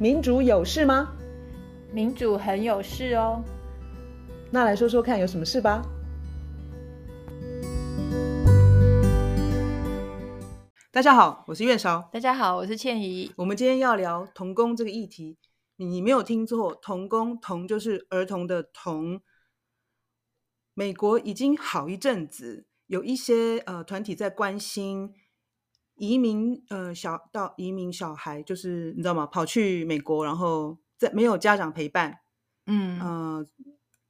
民主有事吗？民主很有事哦。那来说说看，有什么事吧？大家好，我是月韶。大家好，我是倩怡。我们今天要聊童工这个议题。你没有听错，童工童就是儿童的童。美国已经好一阵子，有一些呃团体在关心。移民呃小到移民小孩，就是你知道吗？跑去美国，然后在没有家长陪伴，嗯呃，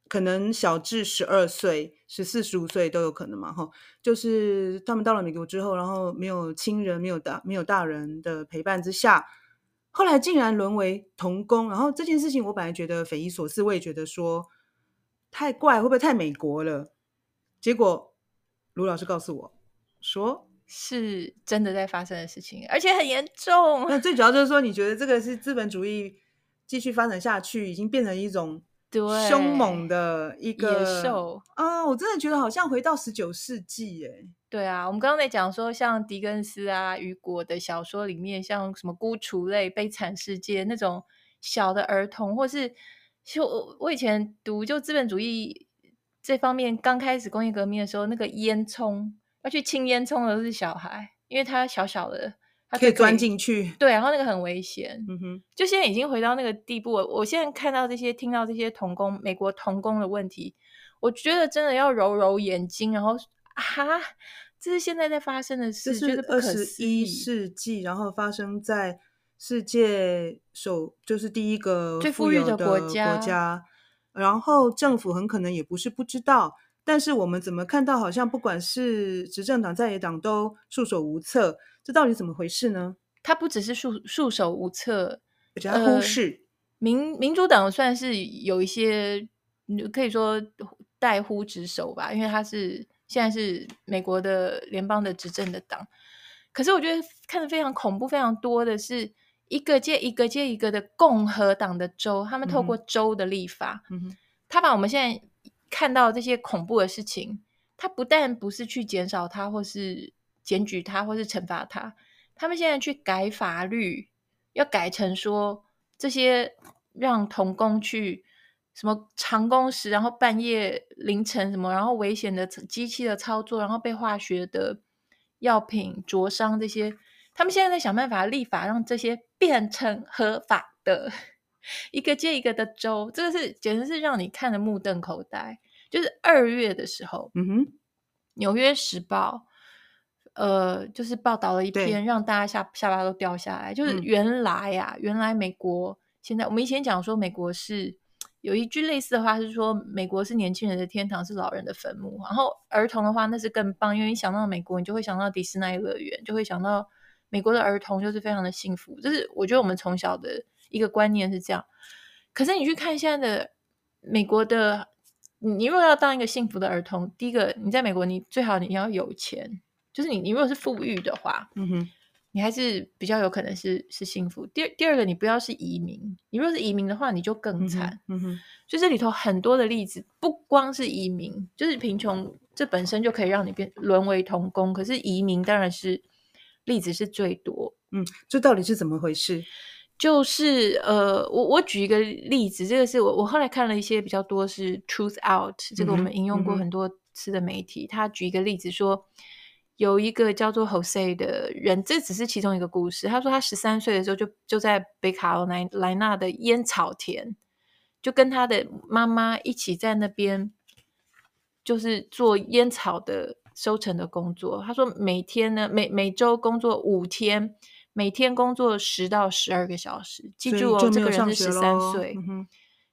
可能小至十二岁、十四、十五岁都有可能嘛，哈。就是他们到了美国之后，然后没有亲人、没有大、没有大人的陪伴之下，后来竟然沦为童工。然后这件事情，我本来觉得匪夷所思，我也觉得说太怪，会不会太美国了？结果卢老师告诉我说。是真的在发生的事情，而且很严重。那最主要就是说，你觉得这个是资本主义继续发展下去，已经变成一种对凶猛的一个野兽啊！我真的觉得好像回到十九世纪哎。对啊，我们刚刚在讲说，像狄更斯啊、雨果的小说里面，像什么《孤雏泪》《悲惨世界》那种小的儿童，或是就我我以前读就资本主义这方面刚开始工业革命的时候，那个烟囱。要去清烟囱的都是小孩，因为他小小的，他可以钻进去。对，然后那个很危险。嗯哼，就现在已经回到那个地步了。我现在看到这些，听到这些童工，美国童工的问题，我觉得真的要揉揉眼睛，然后啊，这是现在在发生的事，这是二十一世纪，然后发生在世界首就是第一个最富裕的国家，国家，然后政府很可能也不是不知道。但是我们怎么看到，好像不管是执政党、在野党都束手无策，这到底怎么回事呢？他不只是束束手无策，而且他忽视、呃、民民主党算是有一些可以说怠忽职守吧，因为他是现在是美国的联邦的执政的党。可是我觉得看得非常恐怖、非常多的是一个接一个接一个的共和党的州，他们透过州的立法，他把我们现在。看到这些恐怖的事情，他不但不是去减少他，或是检举他，或是惩罚他，他们现在去改法律，要改成说这些让童工去什么长工时，然后半夜凌晨什么，然后危险的机器的操作，然后被化学的药品灼伤这些，他们现在在想办法立法，让这些变成合法的。一个接一个的州，这个是简直是让你看得目瞪口呆。就是二月的时候，嗯哼，《纽约时报》呃，就是报道了一篇，让大家下下巴都掉下来。就是原来呀、啊，原来美国现在，我们以前讲说美国是有一句类似的话，是说美国是年轻人的天堂，是老人的坟墓。然后儿童的话，那是更棒，因为你想到美国，你就会想到迪士尼乐园，就会想到美国的儿童就是非常的幸福。就是我觉得我们从小的。一个观念是这样，可是你去看现在的美国的，你如果要当一个幸福的儿童，第一个你在美国，你最好你要有钱，就是你你如果是富裕的话，嗯哼，你还是比较有可能是是幸福。第二第二个，你不要是移民，你如果是移民的话，你就更惨。嗯哼，嗯哼，就这里头很多的例子，不光是移民，就是贫穷，这本身就可以让你变沦为童工。可是移民当然是例子是最多。嗯，这到底是怎么回事？就是呃，我我举一个例子，这个是我我后来看了一些比较多是 Truth Out，这个我们引用过很多次的媒体，他、嗯、举一个例子说，有一个叫做 Jose 的人，这只是其中一个故事。他说他十三岁的时候就就在北卡罗来莱纳的烟草田，就跟他的妈妈一起在那边，就是做烟草的收成的工作。他说每天呢，每每周工作五天。每天工作十到十二个小时，记住哦，这个人是十三岁。嗯、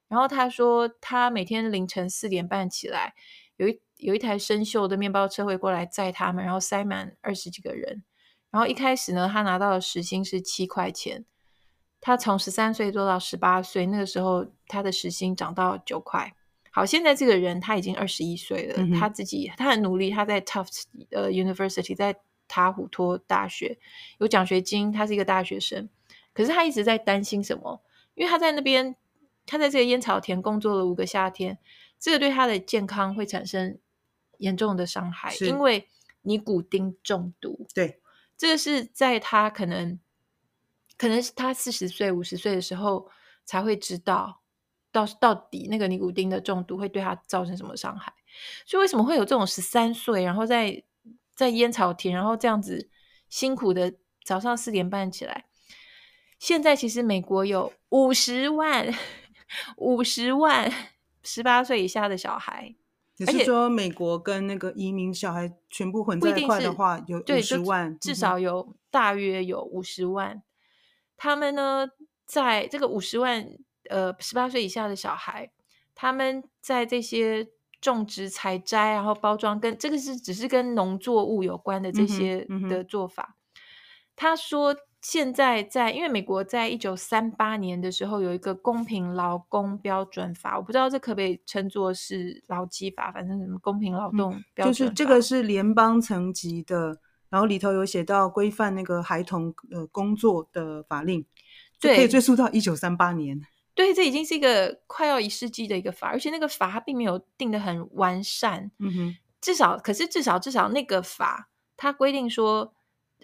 然后他说，他每天凌晨四点半起来，有一有一台生锈的面包车会过来载他们，然后塞满二十几个人。然后一开始呢，他拿到的时薪是七块钱。他从十三岁做到十八岁，那个时候他的时薪涨到九块。好，现在这个人他已经二十一岁了，嗯、他自己他很努力，他在 Tufts 呃 University 在。塔虎托大学有奖学金，他是一个大学生，可是他一直在担心什么？因为他在那边，他在这个烟草田工作了五个夏天，这个对他的健康会产生严重的伤害，因为尼古丁中毒。对，这个是在他可能可能是他四十岁、五十岁的时候才会知道到到底那个尼古丁的中毒会对他造成什么伤害。所以为什么会有这种十三岁，然后在在烟草田，然后这样子辛苦的早上四点半起来？现在其实美国有五十万、五十万十八岁以下的小孩。你是说美国跟那个移民小孩全部混在一块的话，有五十万，至少有大约有五十万。嗯、他们呢，在这个五十万呃十八岁以下的小孩，他们在这些种植、采摘，然后包装，跟这个是只是跟农作物有关的这些的做法。嗯嗯、他说。现在在，因为美国在一九三八年的时候有一个公平劳工标准法，我不知道这可不可以称作是劳基法，反正什么公平劳动标准，嗯，就是这个是联邦层级的，然后里头有写到规范那个孩童呃工作的法令，对，可以追溯到一九三八年。对，这已经是一个快要一世纪的一个法，而且那个法它并没有定得很完善，嗯哼，至少可是至少至少那个法它规定说，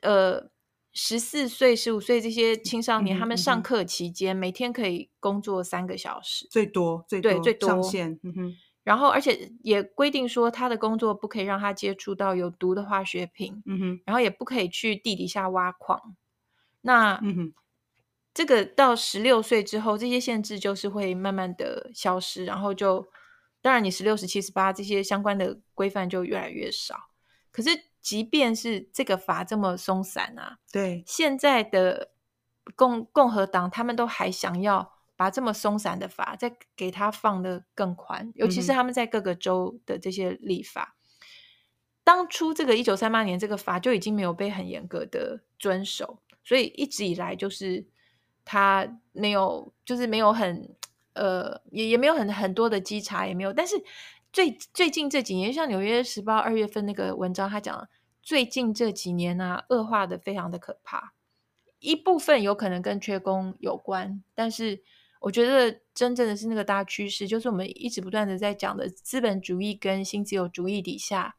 呃。十四岁、十五岁这些青少年，嗯、他们上课期间、嗯、每天可以工作三个小时，最多最多对最多上限。嗯哼，然后而且也规定说，他的工作不可以让他接触到有毒的化学品。嗯哼，然后也不可以去地底下挖矿。那嗯哼，这个到十六岁之后，这些限制就是会慢慢的消失，然后就当然你十六、十七、十八这些相关的规范就越来越少。可是。即便是这个法这么松散啊，对，现在的共共和党他们都还想要把这么松散的法再给他放得更宽，尤其是他们在各个州的这些立法。嗯、当初这个一九三八年这个法就已经没有被很严格的遵守，所以一直以来就是他没有，就是没有很呃，也也没有很很多的稽查，也没有，但是。最最近这几年，像《纽约时报》二月份那个文章，他讲最近这几年啊，恶化的非常的可怕。一部分有可能跟缺工有关，但是我觉得真正的是那个大趋势，就是我们一直不断的在讲的资本主义跟新自由主义底下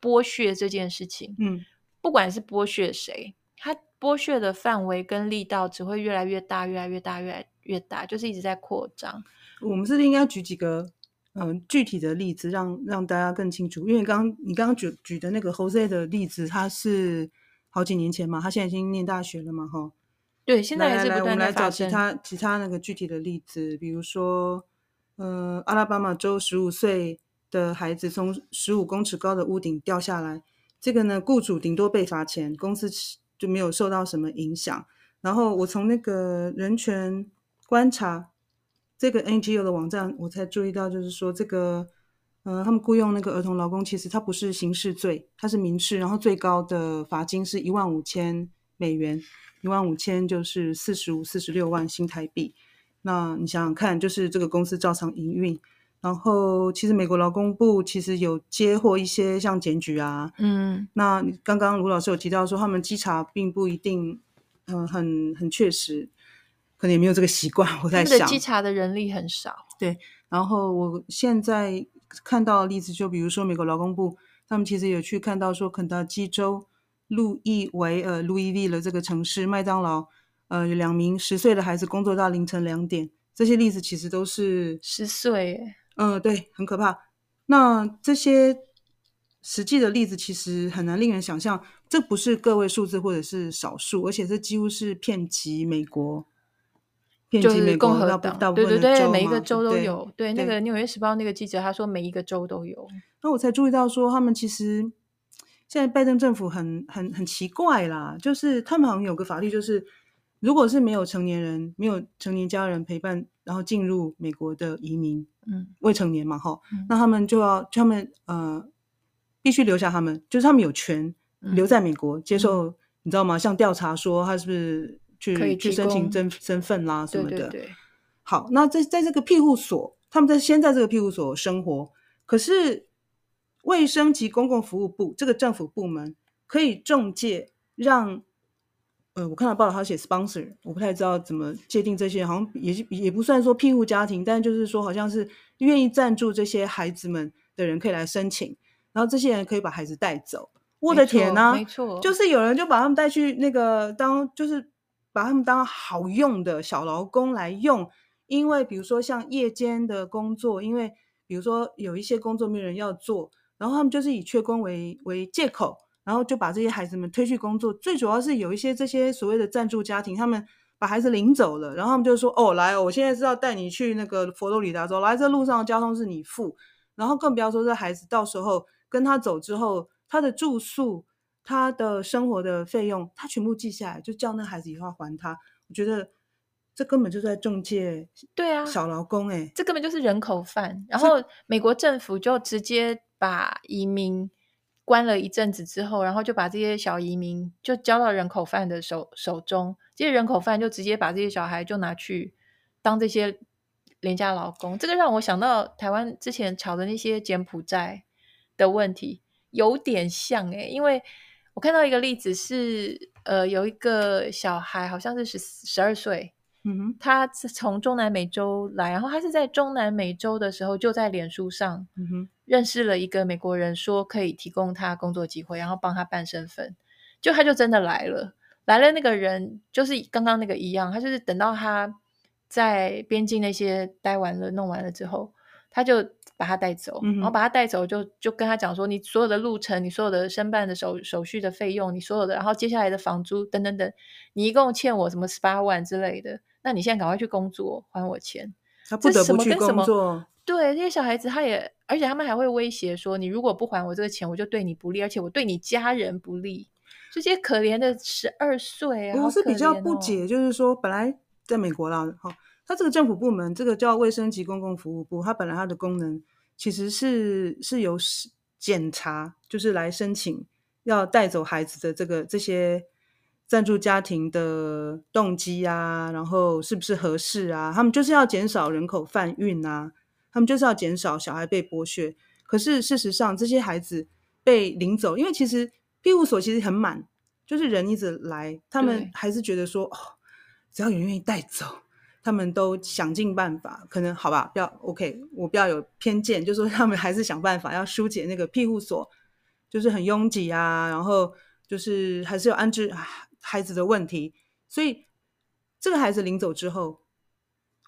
剥削这件事情。嗯，不管是剥削谁，他剥削的范围跟力道只会越来越大，越来越大，越来越大，就是一直在扩张。我们是不是应该举几个？嗯，具体的例子让让大家更清楚，因为刚你刚刚举举的那个 Jose 的例子，他是好几年前嘛，他现在已经念大学了嘛，哈。对，现在还是不断来，我们来找其他其他那个具体的例子，比如说，呃，阿拉巴马州十五岁的孩子从十五公尺高的屋顶掉下来，这个呢，雇主顶多被罚钱，公司就没有受到什么影响。然后我从那个人权观察。这个 NGO 的网站，我才注意到，就是说这个，呃，他们雇佣那个儿童劳工，其实它不是刑事罪，它是民事，然后最高的罚金是一万五千美元，一万五千就是四十五、四十六万新台币。那你想想看，就是这个公司照常营运，然后其实美国劳工部其实有接获一些像检举啊，嗯，那刚刚卢老师有提到说，他们稽查并不一定，嗯、呃，很很确实。可能也没有这个习惯，我在想。稽查的人力很少。对，然后我现在看到的例子，就比如说美国劳工部，他们其实有去看到说，肯塔基州路易维尔路易利的这个城市麦当劳，呃，有两名十岁的孩子工作到凌晨两点，这些例子其实都是十岁。嗯、呃，对，很可怕。那这些实际的例子其实很难令人想象，这不是个位数字或者是少数，而且这几乎是遍及美国。就是共和党，对对对，每一个州都有。对，对，那个《纽约时报》那个记者他说，每一个州都有。那我才注意到说，他们其实现在拜登政府很很很奇怪啦，就是他们好像有个法律，就是如果是没有成年人、没有成年家人陪伴，然后进入美国的移民，嗯，未成年嘛，哈、嗯，那他们就要就他们呃必须留下他们，就是他们有权留在美国、嗯、接受，你知道吗？像调查说他是不是。去去申请身身份啦什么的。对对对。好，那在在这个庇护所，他们在先在这个庇护所生活。可是卫生及公共服务部这个政府部门可以中介让，呃，我看到报道他写 sponsor，我不太知道怎么界定这些，好像也也不算说庇护家庭，但就是说好像是愿意赞助这些孩子们的人可以来申请，然后这些人可以把孩子带走。我的天呐，没错，就是有人就把他们带去那个当就是。把他们当好用的小劳工来用，因为比如说像夜间的工作，因为比如说有一些工作没有人要做，然后他们就是以缺工为为借口，然后就把这些孩子们推去工作。最主要是有一些这些所谓的赞助家庭，他们把孩子领走了，然后他们就说：“哦，来哦，我现在是要带你去那个佛罗里达州，来这路上的交通是你付，然后更不要说这孩子到时候跟他走之后，他的住宿。”他的生活的费用，他全部记下来，就叫那孩子以后要还他。我觉得这根本就在中介，对啊，小劳工哎，这根本就是人口贩。然后美国政府就直接把移民关了一阵子之后，然后就把这些小移民就交到人口贩的手手中，这些人口贩就直接把这些小孩就拿去当这些廉价劳工。这个让我想到台湾之前炒的那些柬埔寨的问题，有点像诶，因为。我看到一个例子是，呃，有一个小孩好像是十十二岁，他是从中南美洲来，然后他是在中南美洲的时候就在脸书上，嗯哼，认识了一个美国人，说可以提供他工作机会，然后帮他办身份，就他就真的来了，来了那个人就是刚刚那个一样，他就是等到他在边境那些待完了弄完了之后，他就。把他带走，然后把他带走就，就就跟他讲说，你所有的路程，你所有的申办的手手续的费用，你所有的，然后接下来的房租等等等，你一共欠我什么十八万之类的，那你现在赶快去工作还我钱。他不得不去工作。对，这些小孩子他也，而且他们还会威胁说，你如果不还我这个钱，我就对你不利，而且我对你家人不利。这些可怜的十二岁啊，我是比较不解，哦、就是说本来在美国啦，哈。它这个政府部门，这个叫卫生及公共服务部，它本来它的功能其实是是由检查，就是来申请要带走孩子的这个这些赞助家庭的动机啊，然后是不是合适啊？他们就是要减少人口贩运啊，他们就是要减少小孩被剥削。可是事实上，这些孩子被领走，因为其实庇护所其实很满，就是人一直来，他们还是觉得说，哦，只要有人愿意带走。他们都想尽办法，可能好吧，不要 OK，我不要有偏见，就是说他们还是想办法要疏解那个庇护所，就是很拥挤啊，然后就是还是有安置孩子的问题，所以这个孩子领走之后，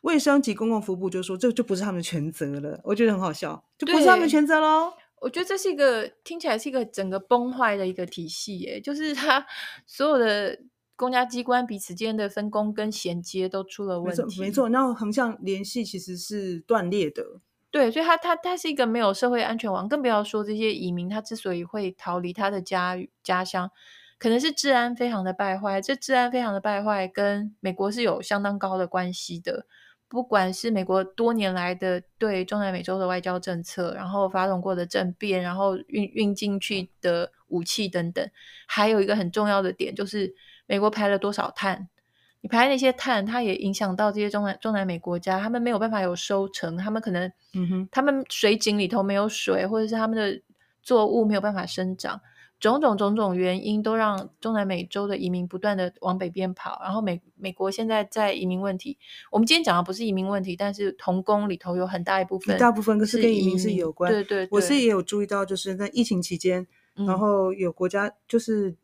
卫生及公共服务部就说这就不是他们的全责了，我觉得很好笑，就不是他们的全责喽。我觉得这是一个听起来是一个整个崩坏的一个体系，耶，就是他所有的。公家机关彼此间的分工跟衔接都出了问题，没错，然后横向联系其实是断裂的。对，所以他他他是一个没有社会安全网，更不要说这些移民，他之所以会逃离他的家家乡，可能是治安非常的败坏。这治安非常的败坏，跟美国是有相当高的关系的。不管是美国多年来的对中南美洲的外交政策，然后发动过的政变，然后运运进去的武器等等，还有一个很重要的点就是。美国排了多少碳？你排那些碳，它也影响到这些中南中南美国家，他们没有办法有收成，他们可能，嗯哼，他们水井里头没有水，或者是他们的作物没有办法生长，种种种种原因都让中南美洲的移民不断的往北边跑。然后美美国现在在移民问题，我们今天讲的不是移民问题，但是童工里头有很大一部分，大部分是跟移民是有关。对，对对，我是也有注意到，就是在疫情期间，嗯、然后有国家就是。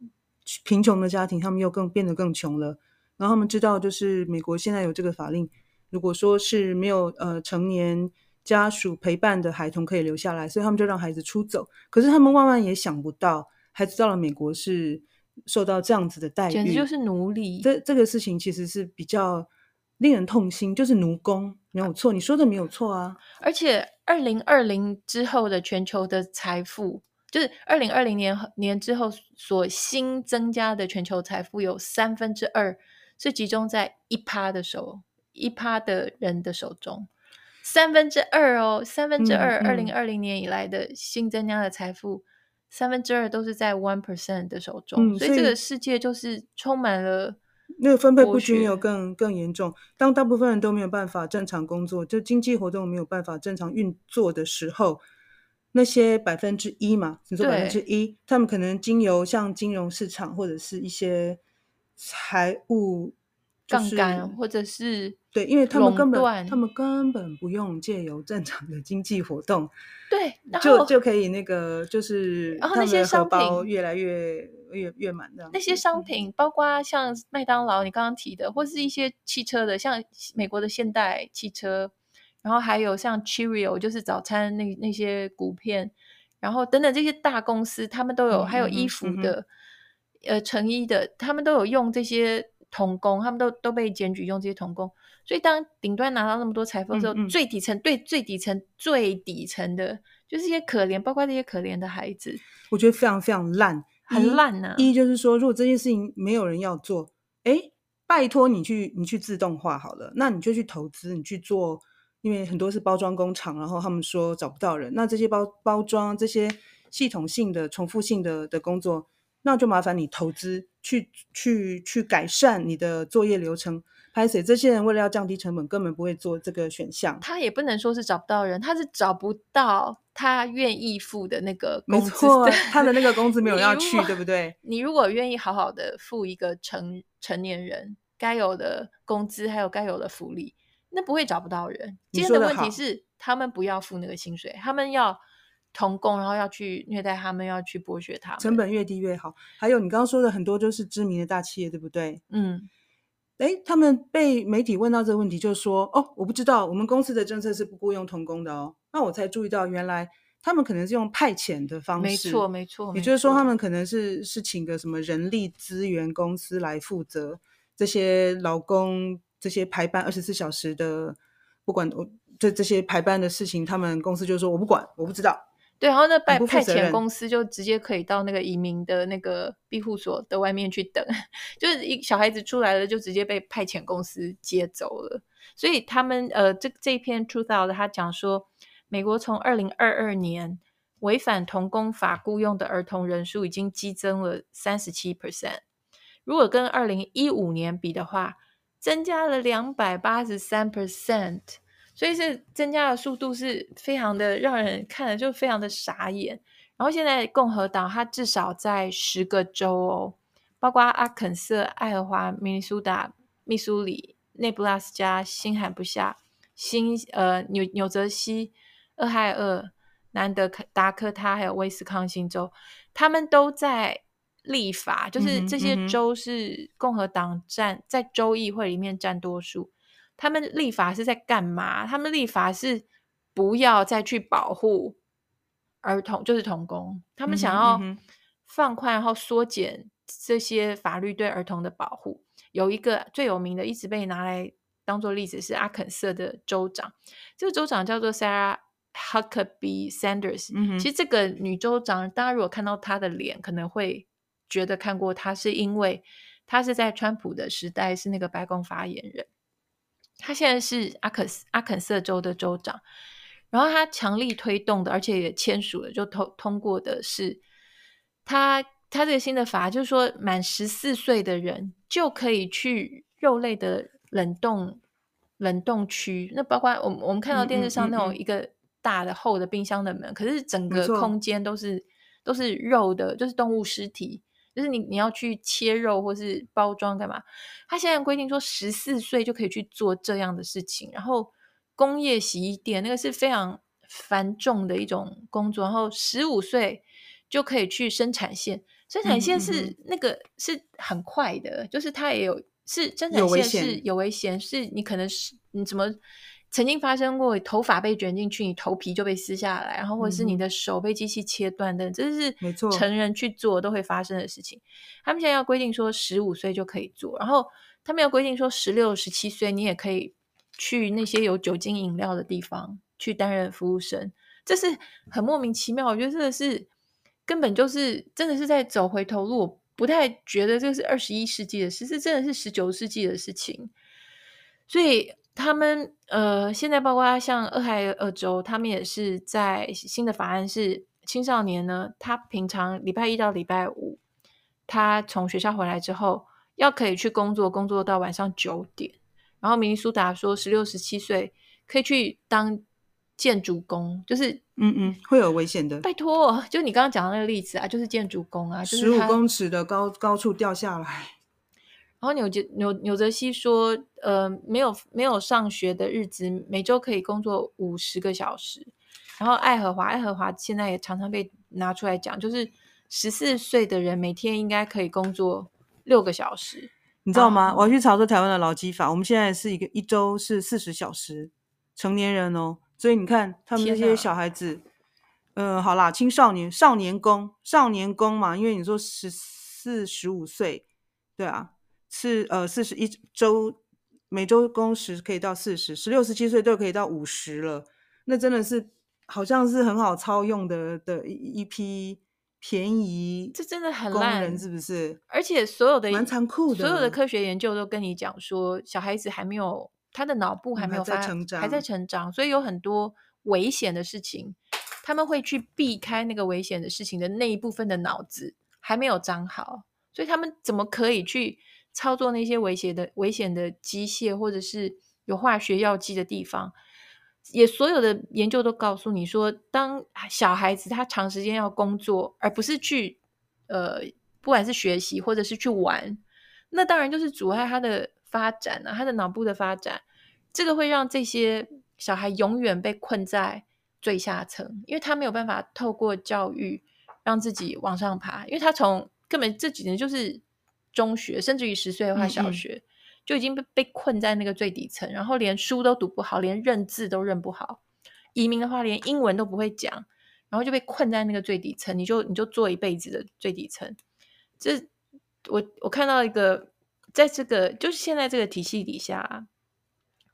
贫穷的家庭，他们又更变得更穷了。然后他们知道，就是美国现在有这个法令，如果说是没有呃成年家属陪伴的孩童可以留下来，所以他们就让孩子出走。可是他们万万也想不到，孩子到了美国是受到这样子的待遇，简直就是奴隶。这这个事情其实是比较令人痛心，就是奴工没有错，你说的没有错啊。而且二零二零之后的全球的财富。就是二零二零年年之后所新增加的全球财富有三分之二是集中在一趴的手，一趴的人的手中，三分之二哦，三分之二，二零二零年以来的新增加的财富，嗯、三分之二都是在 one percent 的手中，嗯、所以这个世界就是充满了那个分配不均有更更严重。当大部分人都没有办法正常工作，就经济活动没有办法正常运作的时候。那些百分之一嘛，你说百分之一，他们可能经由像金融市场或者是一些财务杠杆或者是对，因为他们根本他们根本不用借由正常的经济活动，对，就就可以那个就是，然后那些商品越来越越越满的那些商品，包括像麦当劳你刚刚提的，或是一些汽车的，像美国的现代汽车，然后还有像 Cheerio 就是早餐那那些谷片，然后等等这些大公司，他们都有，嗯、还有衣服的，嗯、呃，成衣的，他们都有用这些。童工，他们都都被检举用这些童工，所以当顶端拿到那么多财富的时候，嗯嗯最底层对最底层最底层的，就是一些可怜，包括这些可怜的孩子，我觉得非常非常烂，很烂呢、啊。一就是说，如果这件事情没有人要做，哎，拜托你去你去自动化好了，那你就去投资，你去做，因为很多是包装工厂，然后他们说找不到人，那这些包包装这些系统性的重复性的的工作。那就麻烦你投资去去去改善你的作业流程。拍谁这些人为了要降低成本，根本不会做这个选项。他也不能说是找不到人，他是找不到他愿意付的那个工资。没错，他的那个工资没有 要去，对不对？你如果愿意好好的付一个成成年人该有的工资，还有该有的福利，那不会找不到人。今天的问题是，他们不要付那个薪水，他们要。童工，然后要去虐待他们，要去剥削他们，成本越低越好。还有你刚刚说的很多，就是知名的大企业，对不对？嗯，诶，他们被媒体问到这个问题，就说：“哦，我不知道，我们公司的政策是不雇佣童工的哦。”那我才注意到，原来他们可能是用派遣的方式，没错，没错。也就是说，他们可能是是请个什么人力资源公司来负责这些劳工这些排班二十四小时的，不管我这这些排班的事情，他们公司就说：“我不管，我不知道。”对，然后那派派遣公司就直接可以到那个移民的那个庇护所的外面去等，就是一小孩子出来了，就直接被派遣公司接走了。所以他们呃，这这一篇 Truth Out 他讲说，美国从二零二二年违反童工法雇佣的儿童人数已经激增了三十七 percent，如果跟二零一五年比的话，增加了两百八十三 percent。所以是增加的速度是非常的让人看了就非常的傻眼。然后现在共和党它至少在十个州哦，包括阿肯色、爱荷华、明尼苏达、密苏里、内布拉斯加、新罕布夏、新呃纽纽泽西、俄亥俄、南德达科他还有威斯康星州，他们都在立法，就是这些州是共和党占在州议会里面占多数。他们立法是在干嘛？他们立法是不要再去保护儿童，就是童工。他们想要放宽，然后缩减这些法律对儿童的保护。有一个最有名的，一直被拿来当做例子是阿肯色的州长，这个州长叫做 Sarah Huckabee Sanders。嗯，其实这个女州长，大家如果看到她的脸，可能会觉得看过她，是因为她是在川普的时代是那个白宫发言人。他现在是阿肯阿肯色州的州长，然后他强力推动的，而且也签署了，就通通过的是他他这个新的法，就是说满十四岁的人就可以去肉类的冷冻冷冻区，那包括我们我们看到电视上那种一个大的厚的冰箱的门，嗯嗯嗯嗯，可是整个空间都是都是肉的，就是动物尸体。就是你你要去切肉或是包装干嘛？他现在规定说十四岁就可以去做这样的事情，然后工业洗衣店那个是非常繁重的一种工作，然后十五岁就可以去生产线，生产线是那个是很快的，就是它也有是生产线是有危险，是你可能是你怎么？曾经发生过头发被卷进去，你头皮就被撕下来，然后或者是你的手被机器切断的，这是成人去做都会发生的事情。他们现在要规定说十五岁就可以做，然后他们要规定说十六、十七岁你也可以去那些有酒精饮料的地方去担任服务生，这是很莫名其妙。我觉得这个是根本就是真的是在走回头路，我不太觉得这是二十一世纪的事，是真的是十九世纪的事情，所以。他们呃，现在包括像俄亥俄州，他们也是在新的法案是青少年呢，他平常礼拜一到礼拜五，他从学校回来之后，要可以去工作，工作到晚上九点。然后明尼苏达说，十六、十七岁可以去当建筑工，就是嗯嗯，会有危险的。拜托，就你刚刚讲的那个例子啊，就是建筑工啊，就是十五公尺的高高处掉下来。然后纽杰纽纽泽西说，呃，没有没有上学的日子，每周可以工作五十个小时。然后爱荷华，爱荷华现在也常常被拿出来讲，就是十四岁的人每天应该可以工作六个小时，你知道吗？我要去查说台湾的劳基法，我们现在是一个一周是四十小时，成年人哦，所以你看他们这些小孩子，嗯、呃，好啦，青少年、少年工、少年工嘛，因为你说十四十五岁，对啊。是呃，四十一周，每周工时可以到四十，十六、十七岁都可以到五十了。那真的是好像是很好操用的的一一批便宜，这真的很烂，是不是？而且所有的蛮残酷的，所有的科学研究都跟你讲说，小孩子还没有他的脑部还没有发、嗯、还在成长，还在成长，所以有很多危险的事情，他们会去避开那个危险的事情的那一部分的脑子还没有长好，所以他们怎么可以去？操作那些危险的危险的机械，或者是有化学药剂的地方，也所有的研究都告诉你说，当小孩子他长时间要工作，而不是去呃，不管是学习或者是去玩，那当然就是阻碍他的发展啊，他的脑部的发展，这个会让这些小孩永远被困在最下层，因为他没有办法透过教育让自己往上爬，因为他从根本这几年就是。中学甚至于十岁的话，小学、嗯嗯、就已经被被困在那个最底层，然后连书都读不好，连认字都认不好。移民的话，连英文都不会讲，然后就被困在那个最底层，你就你就做一辈子的最底层。这我我看到一个，在这个就是现在这个体系底下，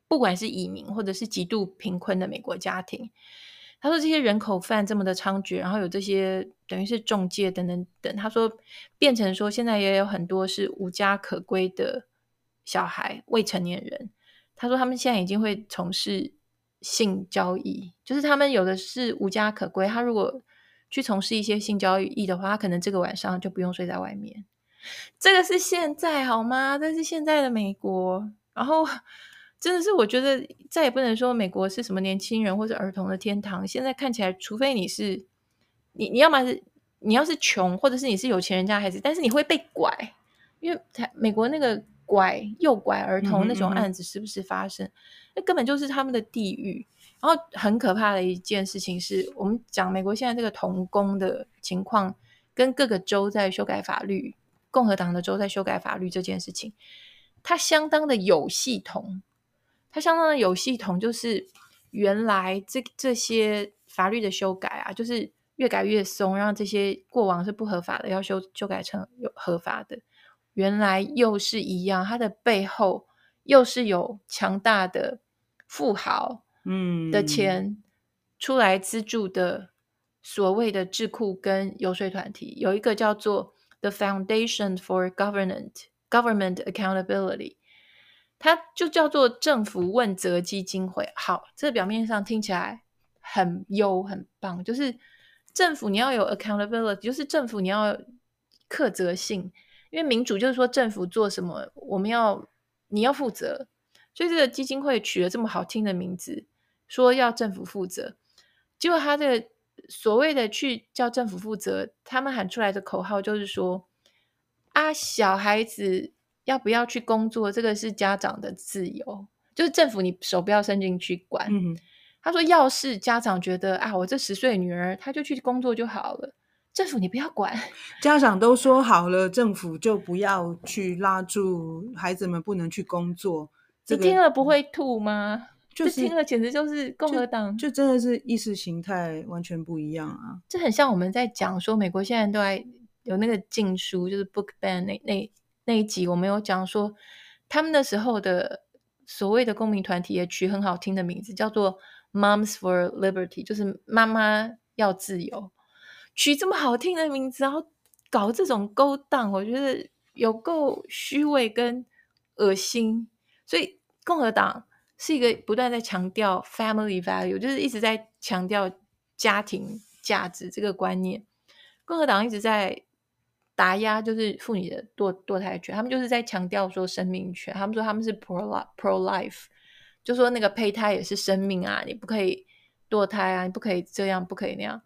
不管是移民或者是极度贫困的美国家庭。他说：“这些人口贩这么的猖獗，然后有这些等于是中介等等等。他说，变成说现在也有很多是无家可归的小孩、未成年人。他说他们现在已经会从事性交易，就是他们有的是无家可归。他如果去从事一些性交易的话，他可能这个晚上就不用睡在外面。这个是现在好吗？这是现在的美国。然后。”真的是，我觉得再也不能说美国是什么年轻人或者儿童的天堂。现在看起来，除非你是你，你要么是你要是穷，或者是你是有钱人家的孩子，但是你会被拐，因为美国那个拐诱拐儿童那种案子时不时发生，嗯嗯嗯，那根本就是他们的地狱。然后很可怕的一件事情是，我们讲美国现在这个童工的情况，跟各个州在修改法律，共和党的州在修改法律这件事情，它相当的有系统。它相当的有系统，就是原来这这些法律的修改啊，就是越改越松，让这些过往是不合法的，要修修改成有合法的。原来又是一样，它的背后又是有强大的富豪嗯的钱出来资助的所谓的智库跟游说团体，有一个叫做 The Foundation for Government Government Accountability。它就叫做政府问责基金会。好，这表面上听起来很优很棒，就是政府你要有 accountability，就是政府你要克责性，因为民主就是说政府做什么，我们要你要负责，所以这个基金会取了这么好听的名字，说要政府负责，结果他这个所谓的去叫政府负责，他们喊出来的口号就是说啊，小孩子。要不要去工作？这个是家长的自由，就是政府你手不要伸进去管。嗯、他说，要是家长觉得啊，我这十岁女儿，她就去工作就好了，政府你不要管。家长都说好了，政府就不要去拉住孩子们不能去工作。这个、你听了不会吐吗？就是、这听了简直就是共和党，就，就真的是意识形态完全不一样啊！这很像我们在讲说，美国现在都在有那个禁书，就是 book ban 那那。那一集我们有讲说，他们那时候的所谓的公民团体也取很好听的名字，叫做 Moms for Liberty，就是妈妈要自由。取这么好听的名字，然后搞这种勾当，我觉得有够虚伪跟恶心。所以共和党是一个不断在强调 family value，就是一直在强调家庭价值这个观念。共和党一直在。打压就是妇女的堕堕胎权，他们就是在强调说生命权。他们说他们是 pro life pro life，就说那个胚胎也是生命啊，你不可以堕胎啊，你不可以这样，不可以那样。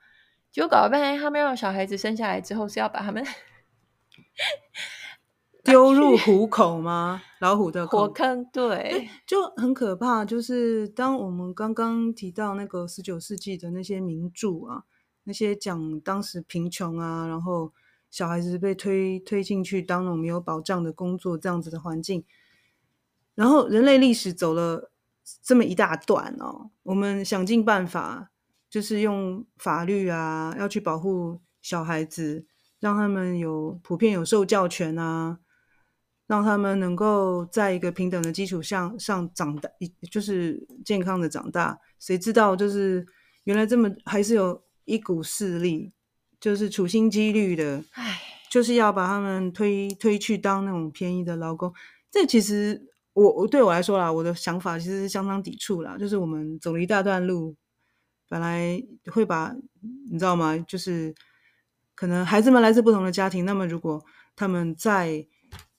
结果搞了半天，他们让小孩子生下来之后是要把他们 丢入虎口吗？老虎的火坑，对，对，就很可怕。就是当我们刚刚提到那个十九世纪的那些名著啊，那些讲当时贫穷啊，然后小孩子被推推进去当那种没有保障的工作这样子的环境，然后人类历史走了这么一大段哦，我们想尽办法，就是用法律啊，要去保护小孩子。让他们有普遍有受教权啊，让他们能够在一个平等的基础上上长大，就是健康的长大。谁知道，就是原来这么还是有一股势力，就是处心积虑的，唉，就是要把他们推推去当那种便宜的劳工。这其实我我对我来说啦，我的想法其实是相当抵触啦。就是我们走了一大段路，本来会把你知道吗？就是。可能孩子们来自不同的家庭，那么如果他们在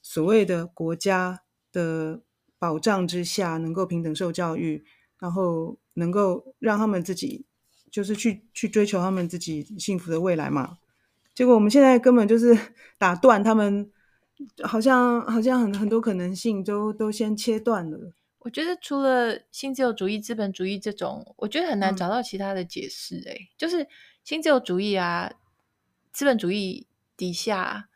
所谓的国家的保障之下，能够平等受教育，然后能够让他们自己就是去去追求他们自己幸福的未来嘛。结果我们现在根本就是 打断他们，好像好像很很多可能性都都先切断了。我觉得除了新自由主义、资本主义这种，我觉得很难找到其他的解释。诶、嗯，就是新自由主义啊。资本主义底下，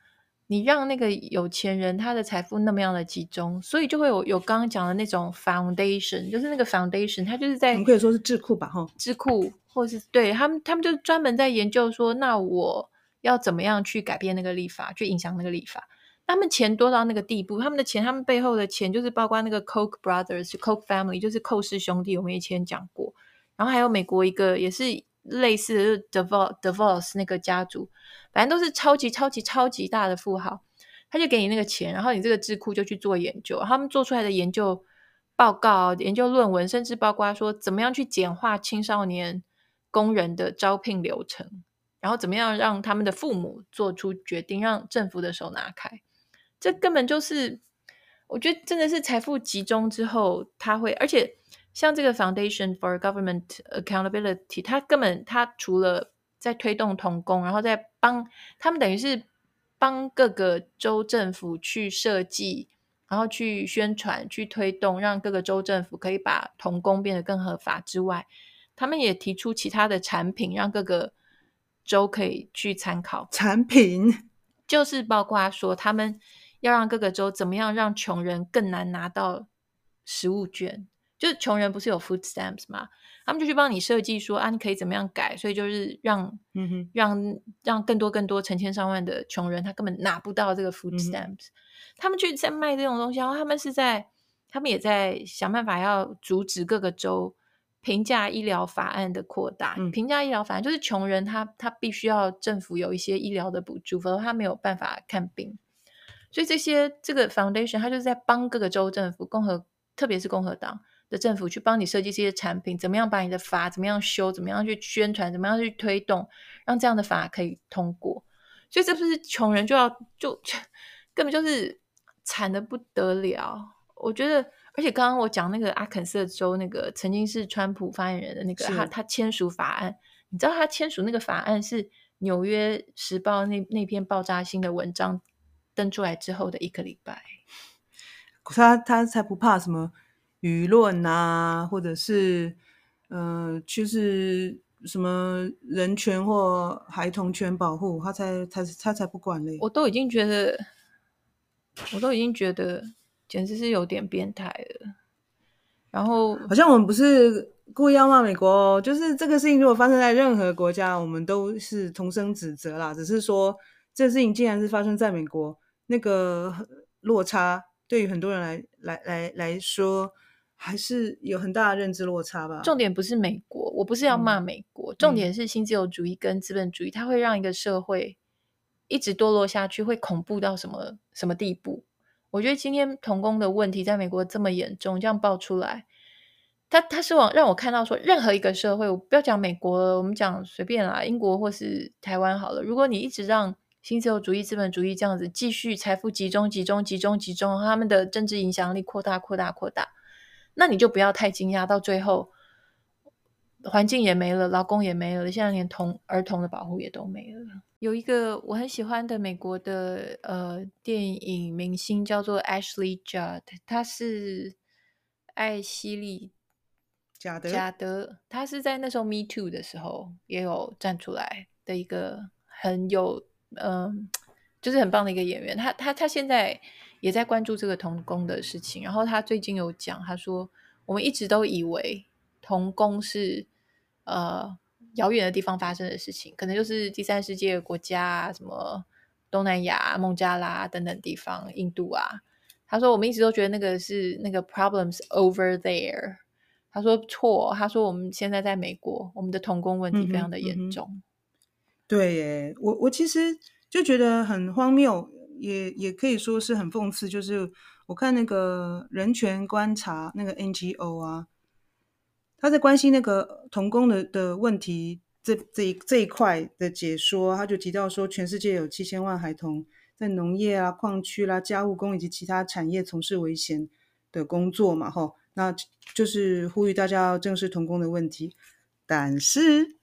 你让那个有钱人他的财富那么样的集中，所以就会有有刚刚讲的那种 foundation，就是那个 foundation，他就是在，我们可以说是智库吧，哈，智库，或是对他们，他们就专门在研究说，那我要怎么样去改变那个立法，去影响那个立法。他们钱多到那个地步，他们的钱，他们背后的钱就是包括那个 Coke brothers，就 Koch family，就是寇氏兄弟，我们以前讲过，然后还有美国一个也是。类似的 DeVos DeVos 那个家族，反正都是超级超级超级大的富豪，他就给你那个钱，然后你这个智库就去做研究，他们做出来的研究报告、研究论文，甚至包括说怎么样去简化青少年工人的招聘流程，然后怎么样让他们的父母做出决定，让政府的手拿开，这根本就是我觉得真的是财富集中之后，他会而且。像这个 Foundation for Government Accountability，它根本它除了在推动童工，然后在帮他们等于是帮各个州政府去设计，然后去宣传、去推动，让各个州政府可以把童工变得更合法之外，他们也提出其他的产品，让各个州可以去参考。产品就是包括说，他们要让各个州怎么样让穷人更难拿到食物券。就是穷人不是有 food stamps 吗？他们就去帮你设计说啊，你可以怎么样改，所以就是让、嗯、哼让让更多更多成千上万的穷人他根本拿不到这个 food stamps，、嗯、他们去在卖这种东西，然后他们是在他们也在想办法要阻止各个州平价医疗法案的扩大。嗯、平价医疗法案就是穷人他他必须要政府有一些医疗的补助，否则他没有办法看病。所以这些这个 foundation 他就是在帮各个州政府，共和特别是共和党。的政府去帮你设计这些产品，怎么样把你的法怎么样修，怎么样去宣传，怎么样去推动，让这样的法可以通过。所以这不是穷人就要就，就根本就是惨的不得了。我觉得，而且刚刚我讲那个阿肯色州那个曾经是川普发言人的那个，他他签署法案，你知道他签署那个法案是《纽约时报》那那篇爆炸性的文章登出来之后的一个礼拜，他他才不怕什么。舆论啊，或者是呃，就是什么人权或孩童权保护，他才他他才不管嘞！我都已经觉得，我都已经觉得，简直是有点变态了。然后，好像我们不是故意要骂美国哦，就是这个事情如果发生在任何国家，我们都是同声指责啦。只是说，这事情既然是发生在美国，那个落差对于很多人来来来来说。还是有很大的认知落差吧。重点不是美国，我不是要骂美国，嗯、重点是新自由主义跟资本主义，它会让一个社会一直堕落下去，会恐怖到什么什么地步？我觉得今天童工的问题在美国这么严重，这样爆出来，他他是往让我看到说，任何一个社会，我不要讲美国了，我们讲随便啦，英国或是台湾好了。如果你一直让新自由主义、资本主义这样子继续财富集中、集中、集中、集中，他们的政治影响力扩大、扩大、扩大。那你就不要太惊讶，到最后环境也没了，劳工也没了，现在连童儿童的保护也都没了。有一个我很喜欢的美国的呃电影明星叫做 Ashley Judd，他是艾希利贾德，贾德，他是在那时候 Me Too 的时候也有站出来的一个很有嗯、呃，就是很棒的一个演员。他他他现在也在关注这个童工的事情，然后他最近有讲，他说我们一直都以为童工是呃。遥远的地方发生的事情，可能就是第三世界国家，什么东南亚、孟加拉等等地方，印度啊。他说，我们一直都觉得那个是那个 problems over there。他说错，他说我们现在在美国，我们的童工问题非常的严重。嗯嗯、对耶，我我其实就觉得很荒谬，也也可以说是很讽刺。就是我看那个人权观察那个 NGO 啊。他在关心那个童工的的问题，这这一这一块的解说，他就提到说，全世界有七千万孩童在农业啊、矿区啦、家务工以及其他产业从事危险的工作嘛，吼，那就是呼吁大家要正视童工的问题。但是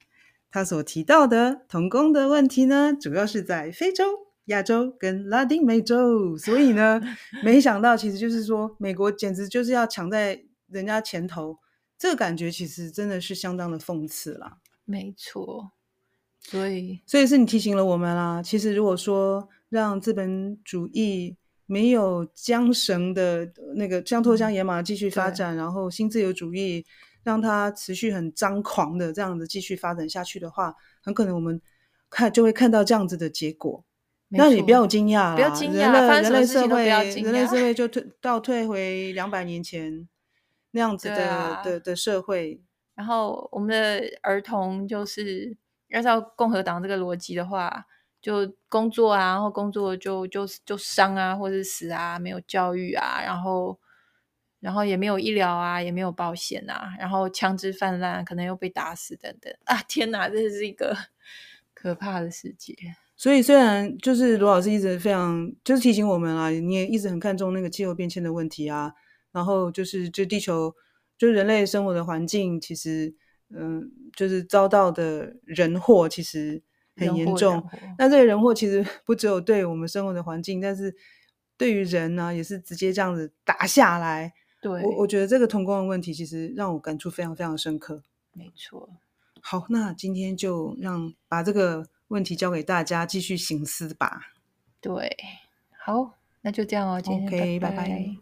他所提到的童工的问题呢，主要是在非洲、亚洲跟拉丁美洲，所以呢，没想到其实就是说，美国简直就是要抢在人家前头。这个感觉其实真的是相当的讽刺啦，没错，所以所以是你提醒了我们啦。其实如果说让资本主义没有缰绳的那个像脱缰野马继续发展，嗯、然后新自由主义让它持续很张狂的这样子继续发展下去的话，很可能我们看就会看到这样子的结果。那你不要惊讶啦，不要惊讶，人类人类社会人类社会就退倒退回两百年前。那样子的、啊、的的社会，然后我们的儿童就是按照共和党这个逻辑的话，就工作啊，然后工作就就就伤啊，或者死啊，没有教育啊，然后然后也没有医疗啊，也没有保险啊，然后枪支泛滥，可能又被打死等等啊！天哪，这是一个 可怕的世界。所以虽然就是罗老师一直非常就是提醒我们啊，你也一直很看重那个气候变迁的问题啊。然后就是，就地球，就人类生活的环境，其实，嗯，就是遭到的人祸，其实很严重。那这个人祸其实 不只有对我们生活的环境，但是对于人呢，也是直接这样子打下来。对，我我觉得这个童工的问题，其实让我感触非常非常深刻。没错。好，那今天就让把这个问题交给大家继续行思吧。对，好，那就这样哦。今天 OK，拜拜。拜拜。